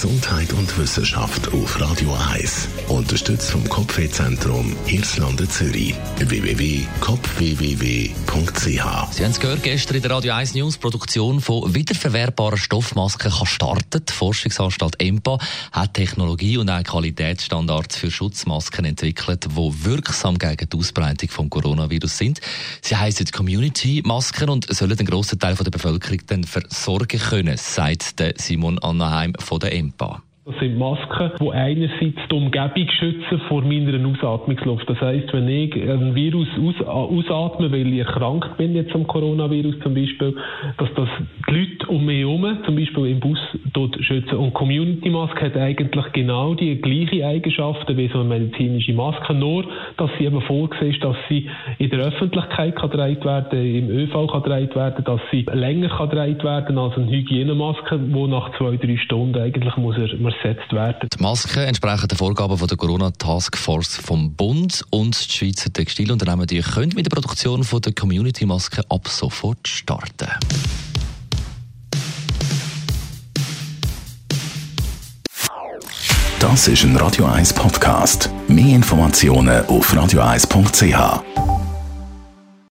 Gesundheit und Wissenschaft auf Radio 1. Unterstützt vom Kopfwehzentrum Irlande Zürich. www.kopfwww.ch Sie haben es gehört, gestern in der Radio 1 News Produktion von wiederverwertbaren Stoffmasken kann. Die Forschungsanstalt EMPA hat Technologie und auch Qualitätsstandards für Schutzmasken entwickelt, die wirksam gegen die Ausbreitung des Coronavirus sind. Sie heißen Community-Masken und sollen den grossen Teil der Bevölkerung dann versorgen können, sagt Simon Annaheim von der EMPA. Ball. Das sind Masken, die einerseits die Umgebung schützen vor meiner Ausatmungsluft. Das heisst, wenn ich ein Virus aus, ausatme, weil ich erkrankt bin, jetzt am Coronavirus zum Beispiel, dass das die Leute um mich herum, zum Beispiel im Bus, dort schützen. Und Community Mask hat eigentlich genau die gleichen Eigenschaften wie so eine medizinische Maske, nur, dass sie eben vorgesehen ist, dass sie in der Öffentlichkeit kann werden, im ÖV gedreht werden, dass sie länger gedreht werden als eine Hygienemaske, die nach zwei, drei Stunden eigentlich muss er, ersetzt werden. Die Masken entsprechen den Vorgaben von der Corona Task Force vom Bund und die Schweizer Textilunternehmen die können mit der Produktion von der Community Masken ab sofort starten. Das ist ein Radio 1 Podcast. Mehr Informationen auf radio1.ch.